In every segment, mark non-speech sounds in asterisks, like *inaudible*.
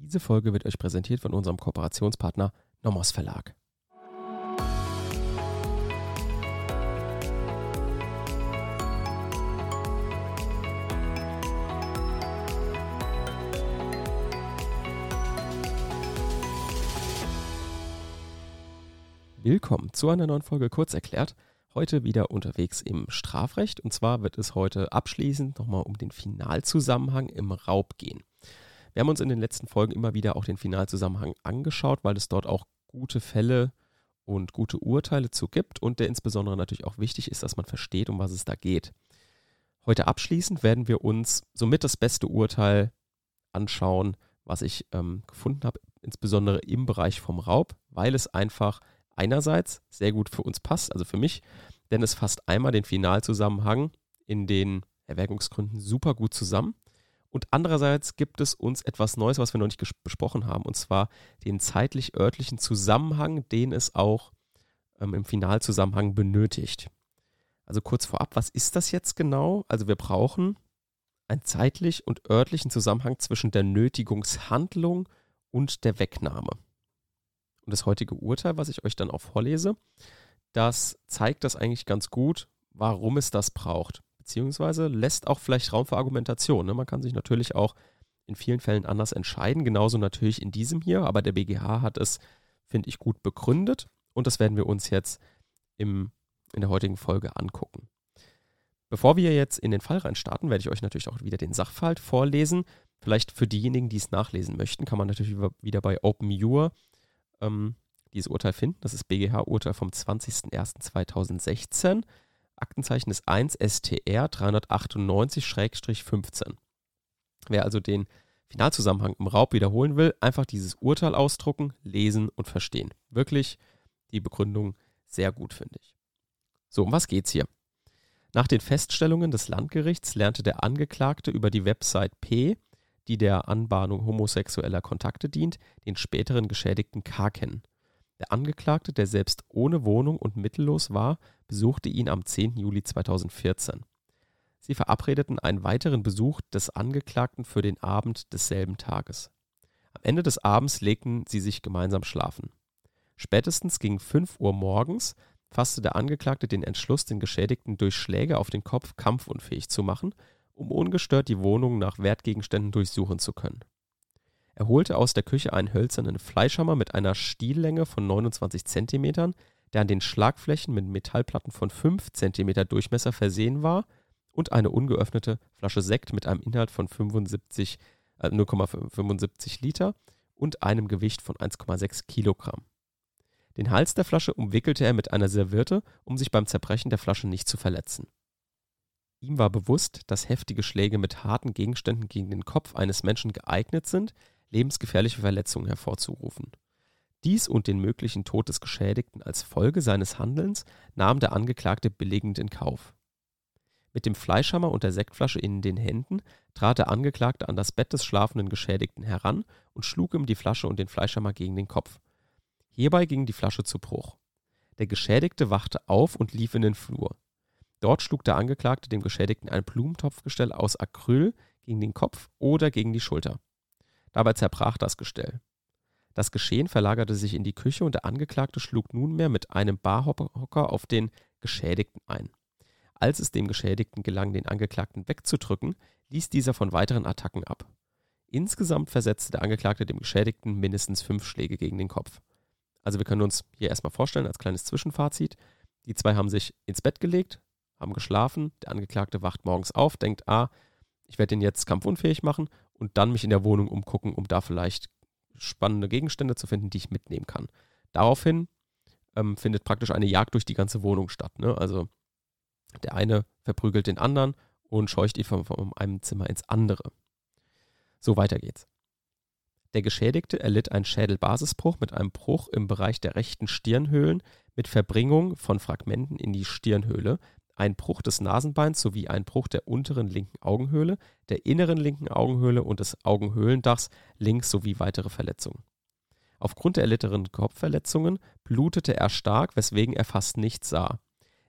Diese Folge wird euch präsentiert von unserem Kooperationspartner Nomos Verlag. Willkommen zu einer neuen Folge Kurz erklärt. Heute wieder unterwegs im Strafrecht und zwar wird es heute abschließend nochmal um den Finalzusammenhang im Raub gehen. Wir haben uns in den letzten Folgen immer wieder auch den Finalzusammenhang angeschaut, weil es dort auch gute Fälle und gute Urteile zu gibt und der insbesondere natürlich auch wichtig ist, dass man versteht, um was es da geht. Heute abschließend werden wir uns somit das beste Urteil anschauen, was ich ähm, gefunden habe, insbesondere im Bereich vom Raub, weil es einfach einerseits sehr gut für uns passt, also für mich, denn es fasst einmal den Finalzusammenhang in den Erwägungsgründen super gut zusammen und andererseits gibt es uns etwas Neues, was wir noch nicht besprochen haben, und zwar den zeitlich-örtlichen Zusammenhang, den es auch ähm, im Finalzusammenhang benötigt. Also kurz vorab, was ist das jetzt genau? Also wir brauchen einen zeitlich und örtlichen Zusammenhang zwischen der Nötigungshandlung und der Wegnahme. Und das heutige Urteil, was ich euch dann auch vorlese, das zeigt das eigentlich ganz gut, warum es das braucht beziehungsweise lässt auch vielleicht Raum für Argumentation. Ne? Man kann sich natürlich auch in vielen Fällen anders entscheiden, genauso natürlich in diesem hier, aber der BGH hat es, finde ich, gut begründet und das werden wir uns jetzt im, in der heutigen Folge angucken. Bevor wir jetzt in den Fall rein starten, werde ich euch natürlich auch wieder den Sachverhalt vorlesen. Vielleicht für diejenigen, die es nachlesen möchten, kann man natürlich wieder bei OpenUR ähm, dieses Urteil finden. Das ist BGH-Urteil vom 20.01.2016. Aktenzeichen ist 1 STR 398-15. Wer also den Finalzusammenhang im Raub wiederholen will, einfach dieses Urteil ausdrucken, lesen und verstehen. Wirklich die Begründung sehr gut, finde ich. So, um was geht's hier? Nach den Feststellungen des Landgerichts lernte der Angeklagte über die Website P, die der Anbahnung homosexueller Kontakte dient, den späteren Geschädigten K kennen. Der Angeklagte, der selbst ohne Wohnung und mittellos war, besuchte ihn am 10. Juli 2014. Sie verabredeten einen weiteren Besuch des Angeklagten für den Abend desselben Tages. Am Ende des Abends legten sie sich gemeinsam schlafen. Spätestens gegen 5 Uhr morgens fasste der Angeklagte den Entschluss, den Geschädigten durch Schläge auf den Kopf kampfunfähig zu machen, um ungestört die Wohnung nach Wertgegenständen durchsuchen zu können. Er holte aus der Küche einen hölzernen Fleischhammer mit einer Stiellänge von 29 cm, der an den Schlagflächen mit Metallplatten von 5 cm Durchmesser versehen war, und eine ungeöffnete Flasche Sekt mit einem Inhalt von 75, äh, 0,75 Liter und einem Gewicht von 1,6 Kilogramm. Den Hals der Flasche umwickelte er mit einer Serviette, um sich beim Zerbrechen der Flasche nicht zu verletzen. Ihm war bewusst, dass heftige Schläge mit harten Gegenständen gegen den Kopf eines Menschen geeignet sind, lebensgefährliche Verletzungen hervorzurufen. Dies und den möglichen Tod des Geschädigten als Folge seines Handelns nahm der Angeklagte billigend in Kauf. Mit dem Fleischhammer und der Sektflasche in den Händen trat der Angeklagte an das Bett des schlafenden Geschädigten heran und schlug ihm die Flasche und den Fleischhammer gegen den Kopf. Hierbei ging die Flasche zu Bruch. Der Geschädigte wachte auf und lief in den Flur. Dort schlug der Angeklagte dem Geschädigten ein Blumentopfgestell aus Acryl gegen den Kopf oder gegen die Schulter. Dabei zerbrach das Gestell. Das Geschehen verlagerte sich in die Küche und der Angeklagte schlug nunmehr mit einem Barhocker auf den Geschädigten ein. Als es dem Geschädigten gelang, den Angeklagten wegzudrücken, ließ dieser von weiteren Attacken ab. Insgesamt versetzte der Angeklagte dem Geschädigten mindestens fünf Schläge gegen den Kopf. Also wir können uns hier erstmal vorstellen, als kleines Zwischenfazit, die zwei haben sich ins Bett gelegt, haben geschlafen, der Angeklagte wacht morgens auf, denkt, ah, ich werde den jetzt kampfunfähig machen und dann mich in der Wohnung umgucken, um da vielleicht spannende Gegenstände zu finden, die ich mitnehmen kann. Daraufhin ähm, findet praktisch eine Jagd durch die ganze Wohnung statt. Ne? Also der eine verprügelt den anderen und scheucht ihn von, von einem Zimmer ins andere. So weiter geht's. Der Geschädigte erlitt einen Schädelbasisbruch mit einem Bruch im Bereich der rechten Stirnhöhlen mit Verbringung von Fragmenten in die Stirnhöhle, ein Bruch des Nasenbeins sowie ein Bruch der unteren linken Augenhöhle, der inneren linken Augenhöhle und des Augenhöhlendachs links sowie weitere Verletzungen. Aufgrund der erlittenen Kopfverletzungen blutete er stark, weswegen er fast nichts sah.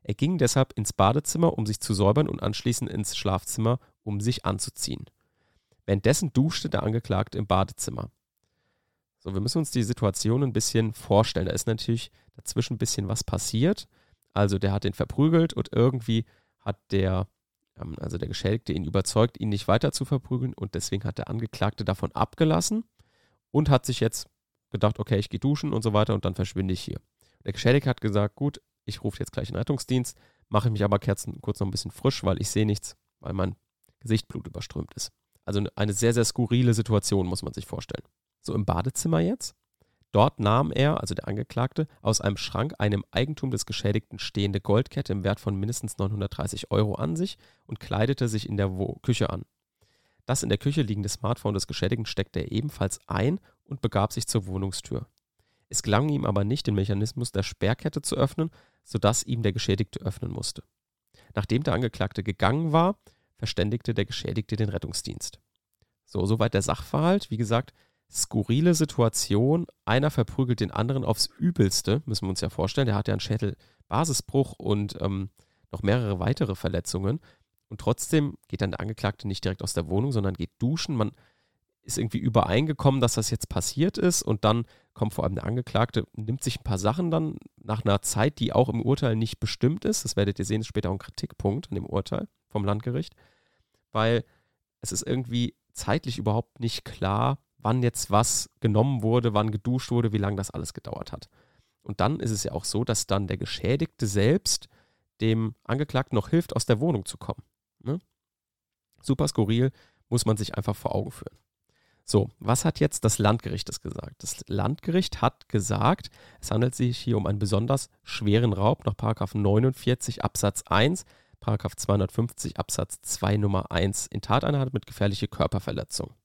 Er ging deshalb ins Badezimmer, um sich zu säubern und anschließend ins Schlafzimmer, um sich anzuziehen. Währenddessen duschte der Angeklagte im Badezimmer. So, wir müssen uns die Situation ein bisschen vorstellen. Da ist natürlich dazwischen ein bisschen was passiert. Also der hat den verprügelt und irgendwie hat der, ähm, also der Geschädigte ihn überzeugt, ihn nicht weiter zu verprügeln und deswegen hat der Angeklagte davon abgelassen und hat sich jetzt gedacht, okay, ich gehe duschen und so weiter und dann verschwinde ich hier. Der Geschädigte hat gesagt, gut, ich rufe jetzt gleich den Rettungsdienst, mache mich aber Kerzen kurz noch ein bisschen frisch, weil ich sehe nichts, weil mein Gesicht blutüberströmt ist. Also eine sehr, sehr skurrile Situation, muss man sich vorstellen. So im Badezimmer jetzt. Dort nahm er, also der Angeklagte, aus einem Schrank einem Eigentum des Geschädigten stehende Goldkette im Wert von mindestens 930 Euro an sich und kleidete sich in der Küche an. Das in der Küche liegende Smartphone des Geschädigten steckte er ebenfalls ein und begab sich zur Wohnungstür. Es gelang ihm aber nicht, den Mechanismus der Sperrkette zu öffnen, sodass ihm der Geschädigte öffnen musste. Nachdem der Angeklagte gegangen war, verständigte der Geschädigte den Rettungsdienst. So, soweit der Sachverhalt. Wie gesagt, skurrile Situation. Einer verprügelt den anderen aufs Übelste, müssen wir uns ja vorstellen. Der hat ja einen Schädelbasisbruch und ähm, noch mehrere weitere Verletzungen. Und trotzdem geht dann der Angeklagte nicht direkt aus der Wohnung, sondern geht duschen. Man ist irgendwie übereingekommen, dass das jetzt passiert ist. Und dann kommt vor allem der Angeklagte, nimmt sich ein paar Sachen dann nach einer Zeit, die auch im Urteil nicht bestimmt ist. Das werdet ihr sehen, ist später auch ein Kritikpunkt in dem Urteil vom Landgericht. Weil es ist irgendwie zeitlich überhaupt nicht klar, wann jetzt was genommen wurde, wann geduscht wurde, wie lange das alles gedauert hat. Und dann ist es ja auch so, dass dann der Geschädigte selbst dem Angeklagten noch hilft, aus der Wohnung zu kommen. Ne? Super skurril, muss man sich einfach vor Augen führen. So, was hat jetzt das Landgericht das gesagt? Das Landgericht hat gesagt, es handelt sich hier um einen besonders schweren Raub nach 49 Absatz 1, 250 Absatz 2 Nummer 1 in Tateinheit mit gefährlicher Körperverletzung.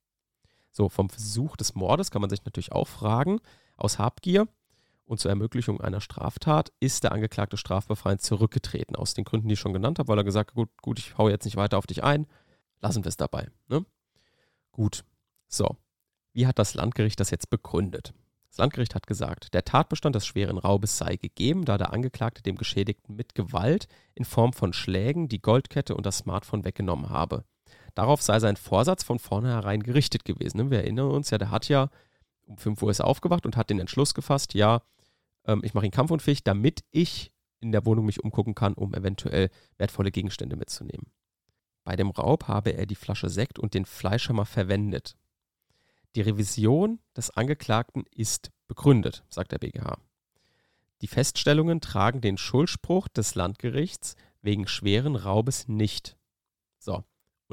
So, vom Versuch des Mordes kann man sich natürlich auch fragen, aus Habgier und zur Ermöglichung einer Straftat ist der Angeklagte strafbefreiend zurückgetreten. Aus den Gründen, die ich schon genannt habe, weil er gesagt hat, gut, gut, ich hau jetzt nicht weiter auf dich ein, lassen wir es dabei. Ne? Gut, so. Wie hat das Landgericht das jetzt begründet? Das Landgericht hat gesagt, der Tatbestand des schweren Raubes sei gegeben, da der Angeklagte dem Geschädigten mit Gewalt in Form von Schlägen die Goldkette und das Smartphone weggenommen habe. Darauf sei sein Vorsatz von vornherein gerichtet gewesen. Wir erinnern uns ja, der hat ja um 5 Uhr ist er aufgewacht und hat den Entschluss gefasst, ja, ähm, ich mache ihn kampfunfähig, damit ich in der Wohnung mich umgucken kann, um eventuell wertvolle Gegenstände mitzunehmen. Bei dem Raub habe er die Flasche Sekt und den Fleischhammer verwendet. Die Revision des Angeklagten ist begründet, sagt der BGH. Die Feststellungen tragen den Schuldspruch des Landgerichts wegen schweren Raubes nicht. So,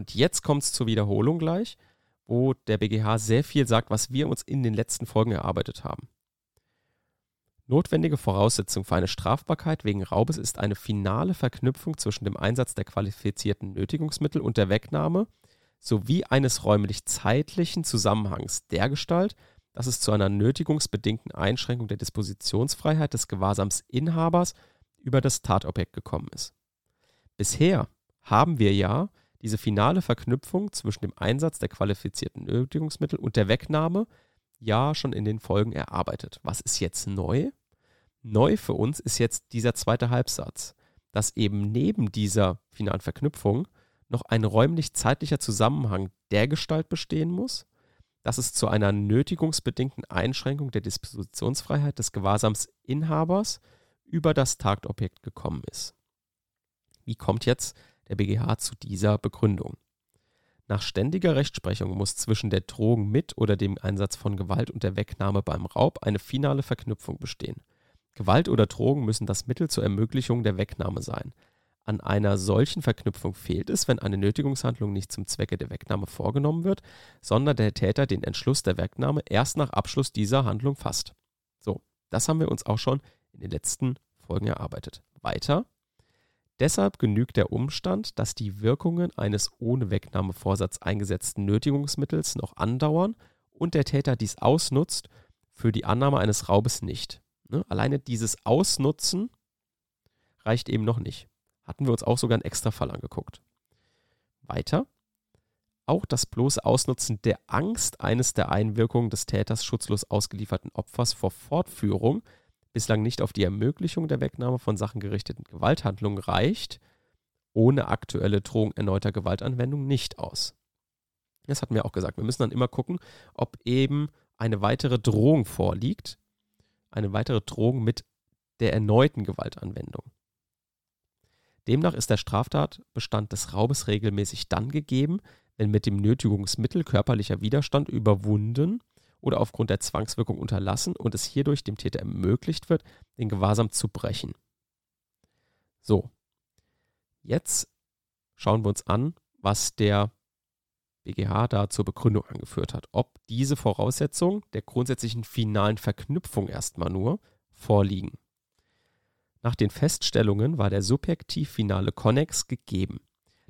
und jetzt kommt es zur Wiederholung gleich, wo der BGH sehr viel sagt, was wir uns in den letzten Folgen erarbeitet haben. Notwendige Voraussetzung für eine Strafbarkeit wegen Raubes ist eine finale Verknüpfung zwischen dem Einsatz der qualifizierten Nötigungsmittel und der Wegnahme sowie eines räumlich-zeitlichen Zusammenhangs dergestalt, dass es zu einer nötigungsbedingten Einschränkung der Dispositionsfreiheit des Gewahrsamsinhabers über das Tatobjekt gekommen ist. Bisher haben wir ja diese finale Verknüpfung zwischen dem Einsatz der qualifizierten Nötigungsmittel und der Wegnahme ja schon in den Folgen erarbeitet. Was ist jetzt neu? Neu für uns ist jetzt dieser zweite Halbsatz, dass eben neben dieser finalen Verknüpfung noch ein räumlich-zeitlicher Zusammenhang dergestalt bestehen muss, dass es zu einer nötigungsbedingten Einschränkung der Dispositionsfreiheit des Gewahrsamsinhabers über das Tatobjekt gekommen ist. Wie kommt jetzt der BGH zu dieser Begründung. Nach ständiger Rechtsprechung muss zwischen der Drohung mit oder dem Einsatz von Gewalt und der Wegnahme beim Raub eine finale Verknüpfung bestehen. Gewalt oder Drogen müssen das Mittel zur Ermöglichung der Wegnahme sein. An einer solchen Verknüpfung fehlt es, wenn eine Nötigungshandlung nicht zum Zwecke der Wegnahme vorgenommen wird, sondern der Täter den Entschluss der Wegnahme erst nach Abschluss dieser Handlung fasst. So, das haben wir uns auch schon in den letzten Folgen erarbeitet. Weiter Deshalb genügt der Umstand, dass die Wirkungen eines ohne Wegnahmevorsatz eingesetzten Nötigungsmittels noch andauern und der Täter dies ausnutzt, für die Annahme eines Raubes nicht. Ne? Alleine dieses Ausnutzen reicht eben noch nicht. Hatten wir uns auch sogar einen Extrafall angeguckt. Weiter. Auch das bloße Ausnutzen der Angst eines der Einwirkungen des Täters schutzlos ausgelieferten Opfers vor Fortführung bislang nicht auf die Ermöglichung der Wegnahme von sachengerichteten Gewalthandlungen reicht, ohne aktuelle Drohung erneuter Gewaltanwendung nicht aus. Das hatten wir auch gesagt. Wir müssen dann immer gucken, ob eben eine weitere Drohung vorliegt, eine weitere Drohung mit der erneuten Gewaltanwendung. Demnach ist der Straftatbestand des Raubes regelmäßig dann gegeben, wenn mit dem Nötigungsmittel körperlicher Widerstand überwunden oder aufgrund der Zwangswirkung unterlassen und es hierdurch dem Täter ermöglicht wird, den Gewahrsam zu brechen. So, jetzt schauen wir uns an, was der BGH da zur Begründung angeführt hat. Ob diese Voraussetzungen der grundsätzlichen finalen Verknüpfung erstmal nur vorliegen. Nach den Feststellungen war der subjektiv-finale Konnex gegeben.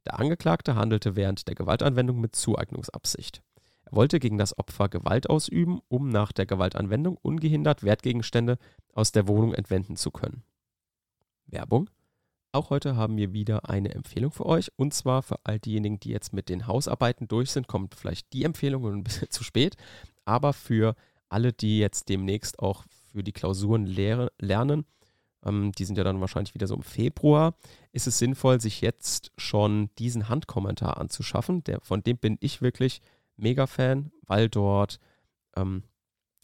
Der Angeklagte handelte während der Gewaltanwendung mit Zueignungsabsicht. Wollte gegen das Opfer Gewalt ausüben, um nach der Gewaltanwendung ungehindert Wertgegenstände aus der Wohnung entwenden zu können. Werbung. Auch heute haben wir wieder eine Empfehlung für euch. Und zwar für all diejenigen, die jetzt mit den Hausarbeiten durch sind, kommt vielleicht die Empfehlung ein bisschen *laughs* zu spät. Aber für alle, die jetzt demnächst auch für die Klausuren lehre, lernen, ähm, die sind ja dann wahrscheinlich wieder so im Februar, ist es sinnvoll, sich jetzt schon diesen Handkommentar anzuschaffen. Der, von dem bin ich wirklich mega Fan, weil dort ähm,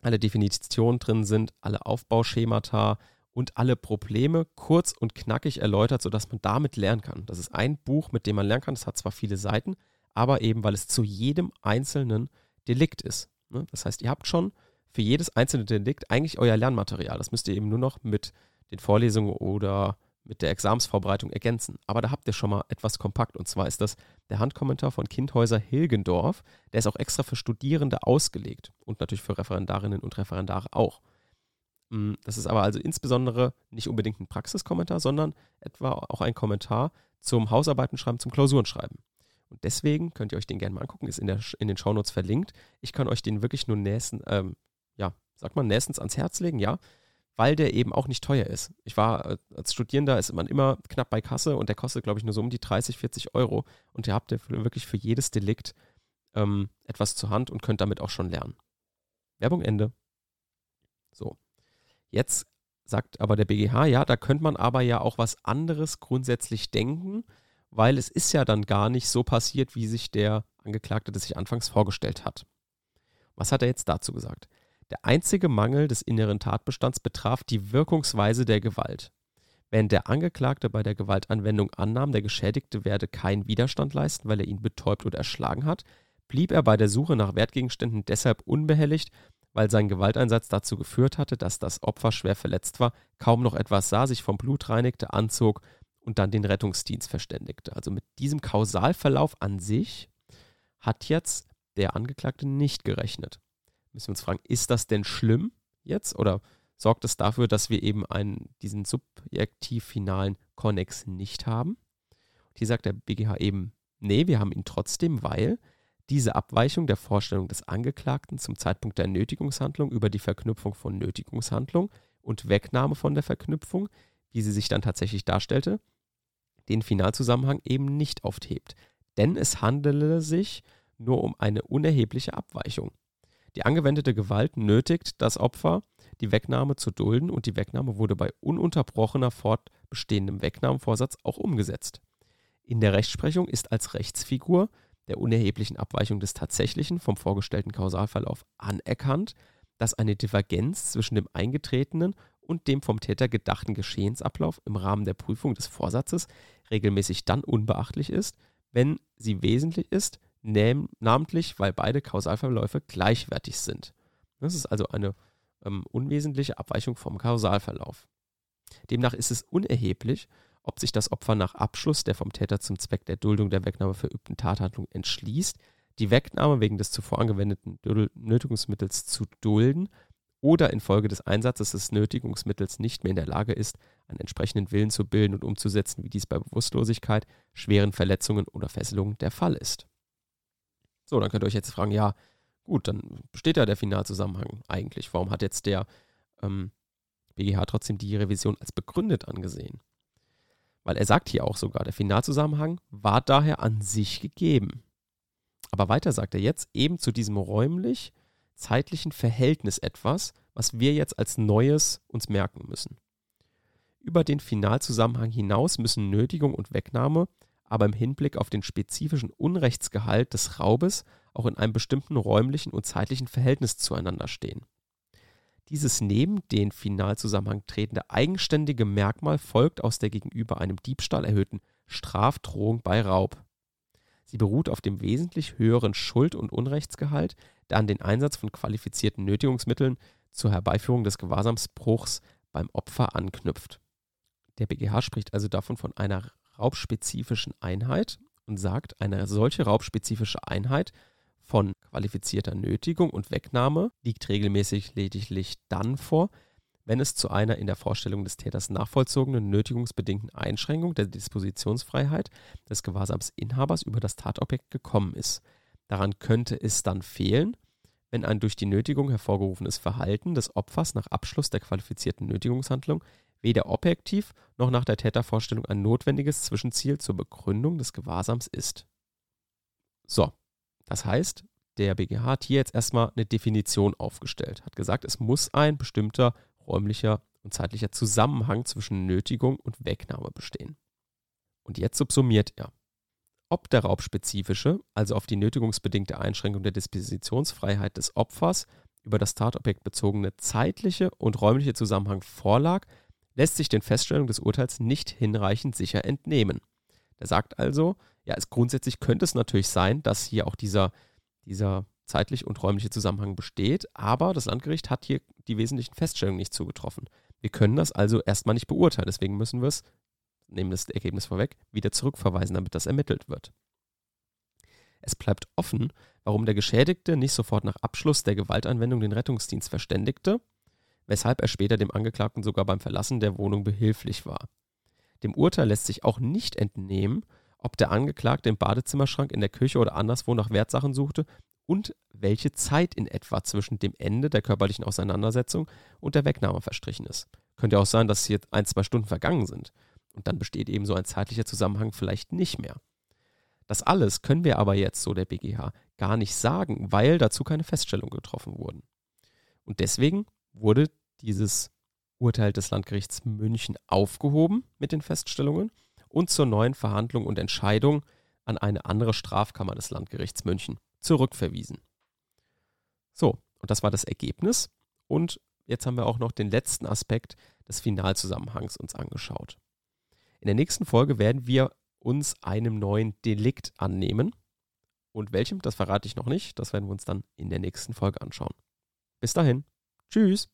alle Definitionen drin sind, alle Aufbauschemata und alle Probleme kurz und knackig erläutert, sodass man damit lernen kann. Das ist ein Buch, mit dem man lernen kann. Das hat zwar viele Seiten, aber eben, weil es zu jedem einzelnen Delikt ist. Ne? Das heißt, ihr habt schon für jedes einzelne Delikt eigentlich euer Lernmaterial. Das müsst ihr eben nur noch mit den Vorlesungen oder mit der Examsvorbereitung ergänzen. Aber da habt ihr schon mal etwas kompakt. Und zwar ist das der Handkommentar von Kindhäuser Hilgendorf. Der ist auch extra für Studierende ausgelegt und natürlich für Referendarinnen und Referendare auch. Mm, das ist aber also insbesondere nicht unbedingt ein Praxiskommentar, sondern etwa auch ein Kommentar zum Hausarbeitenschreiben, zum Klausurenschreiben. Und deswegen könnt ihr euch den gerne mal angucken, ist in, der, in den Shownotes verlinkt. Ich kann euch den wirklich nur nächstens, ähm, ja, sagt man, nächstens ans Herz legen, ja weil der eben auch nicht teuer ist. Ich war äh, als Studierender, ist man immer knapp bei Kasse und der kostet, glaube ich, nur so um die 30, 40 Euro. Und ihr habt ja wirklich für jedes Delikt ähm, etwas zur Hand und könnt damit auch schon lernen. Werbung Ende. So. Jetzt sagt aber der BGH, ja, da könnte man aber ja auch was anderes grundsätzlich denken, weil es ist ja dann gar nicht so passiert, wie sich der Angeklagte das sich anfangs vorgestellt hat. Was hat er jetzt dazu gesagt? Der einzige Mangel des inneren Tatbestands betraf die Wirkungsweise der Gewalt. Wenn der Angeklagte bei der Gewaltanwendung annahm, der Geschädigte werde keinen Widerstand leisten, weil er ihn betäubt oder erschlagen hat, blieb er bei der Suche nach Wertgegenständen deshalb unbehelligt, weil sein Gewalteinsatz dazu geführt hatte, dass das Opfer schwer verletzt war, kaum noch etwas sah, sich vom Blut reinigte, anzog und dann den Rettungsdienst verständigte. Also mit diesem Kausalverlauf an sich hat jetzt der Angeklagte nicht gerechnet müssen wir uns fragen, ist das denn schlimm jetzt oder sorgt es dafür, dass wir eben einen, diesen subjektiv-finalen Konnex nicht haben? Hier sagt der BGH eben, nee, wir haben ihn trotzdem, weil diese Abweichung der Vorstellung des Angeklagten zum Zeitpunkt der Nötigungshandlung über die Verknüpfung von Nötigungshandlung und Wegnahme von der Verknüpfung, wie sie sich dann tatsächlich darstellte, den Finalzusammenhang eben nicht aufhebt. Denn es handele sich nur um eine unerhebliche Abweichung. Die angewendete Gewalt nötigt das Opfer, die Wegnahme zu dulden und die Wegnahme wurde bei ununterbrochener fortbestehendem Wegnahmevorsatz auch umgesetzt. In der Rechtsprechung ist als Rechtsfigur der unerheblichen Abweichung des tatsächlichen vom vorgestellten Kausalverlauf anerkannt, dass eine Divergenz zwischen dem eingetretenen und dem vom Täter gedachten Geschehensablauf im Rahmen der Prüfung des Vorsatzes regelmäßig dann unbeachtlich ist, wenn sie wesentlich ist, namentlich weil beide Kausalverläufe gleichwertig sind. Das ist also eine ähm, unwesentliche Abweichung vom Kausalverlauf. Demnach ist es unerheblich, ob sich das Opfer nach Abschluss der vom Täter zum Zweck der Duldung der Wegnahme verübten Tathandlung entschließt, die Wegnahme wegen des zuvor angewendeten Nötigungsmittels zu dulden oder infolge des Einsatzes des Nötigungsmittels nicht mehr in der Lage ist, einen entsprechenden Willen zu bilden und umzusetzen, wie dies bei Bewusstlosigkeit, schweren Verletzungen oder Fesselungen der Fall ist. So, dann könnt ihr euch jetzt fragen, ja, gut, dann besteht ja der Finalzusammenhang eigentlich. Warum hat jetzt der ähm, BGH trotzdem die Revision als begründet angesehen? Weil er sagt hier auch sogar, der Finalzusammenhang war daher an sich gegeben. Aber weiter sagt er jetzt eben zu diesem räumlich-zeitlichen Verhältnis etwas, was wir jetzt als Neues uns merken müssen. Über den Finalzusammenhang hinaus müssen Nötigung und Wegnahme aber im Hinblick auf den spezifischen Unrechtsgehalt des Raubes auch in einem bestimmten räumlichen und zeitlichen Verhältnis zueinander stehen. Dieses neben den Finalzusammenhang tretende eigenständige Merkmal folgt aus der gegenüber einem Diebstahl erhöhten Strafdrohung bei Raub. Sie beruht auf dem wesentlich höheren Schuld- und Unrechtsgehalt, der an den Einsatz von qualifizierten Nötigungsmitteln zur Herbeiführung des Gewahrsamsbruchs beim Opfer anknüpft. Der BGH spricht also davon von einer raubspezifischen Einheit und sagt, eine solche raubspezifische Einheit von qualifizierter Nötigung und Wegnahme liegt regelmäßig lediglich dann vor, wenn es zu einer in der Vorstellung des Täters nachvollzogenen nötigungsbedingten Einschränkung der Dispositionsfreiheit des Gewahrsamsinhabers über das Tatobjekt gekommen ist. Daran könnte es dann fehlen, wenn ein durch die Nötigung hervorgerufenes Verhalten des Opfers nach Abschluss der qualifizierten Nötigungshandlung weder objektiv noch nach der Tätervorstellung ein notwendiges Zwischenziel zur Begründung des Gewahrsams ist. So, das heißt, der BGH hat hier jetzt erstmal eine Definition aufgestellt, hat gesagt, es muss ein bestimmter räumlicher und zeitlicher Zusammenhang zwischen Nötigung und Wegnahme bestehen. Und jetzt subsumiert er. Ob der raubspezifische, also auf die nötigungsbedingte Einschränkung der Dispositionsfreiheit des Opfers über das Tatobjekt bezogene zeitliche und räumliche Zusammenhang vorlag, lässt sich den Feststellungen des Urteils nicht hinreichend sicher entnehmen. Der sagt also, ja, es grundsätzlich könnte es natürlich sein, dass hier auch dieser, dieser zeitlich und räumliche Zusammenhang besteht, aber das Landgericht hat hier die wesentlichen Feststellungen nicht zugetroffen. Wir können das also erstmal nicht beurteilen, deswegen müssen wir es, nehmen das Ergebnis vorweg, wieder zurückverweisen, damit das ermittelt wird. Es bleibt offen, warum der Geschädigte nicht sofort nach Abschluss der Gewaltanwendung den Rettungsdienst verständigte weshalb er später dem Angeklagten sogar beim Verlassen der Wohnung behilflich war. Dem Urteil lässt sich auch nicht entnehmen, ob der Angeklagte im Badezimmerschrank, in der Küche oder anderswo nach Wertsachen suchte und welche Zeit in etwa zwischen dem Ende der körperlichen Auseinandersetzung und der Wegnahme verstrichen ist. Könnte auch sein, dass hier ein, zwei Stunden vergangen sind. Und dann besteht eben so ein zeitlicher Zusammenhang vielleicht nicht mehr. Das alles können wir aber jetzt, so der BGH, gar nicht sagen, weil dazu keine Feststellungen getroffen wurden. Und deswegen wurde dieses Urteil des Landgerichts München aufgehoben mit den Feststellungen und zur neuen Verhandlung und Entscheidung an eine andere Strafkammer des Landgerichts München zurückverwiesen. So, und das war das Ergebnis. Und jetzt haben wir auch noch den letzten Aspekt des Finalzusammenhangs uns angeschaut. In der nächsten Folge werden wir uns einem neuen Delikt annehmen. Und welchem, das verrate ich noch nicht. Das werden wir uns dann in der nächsten Folge anschauen. Bis dahin. Tschüss.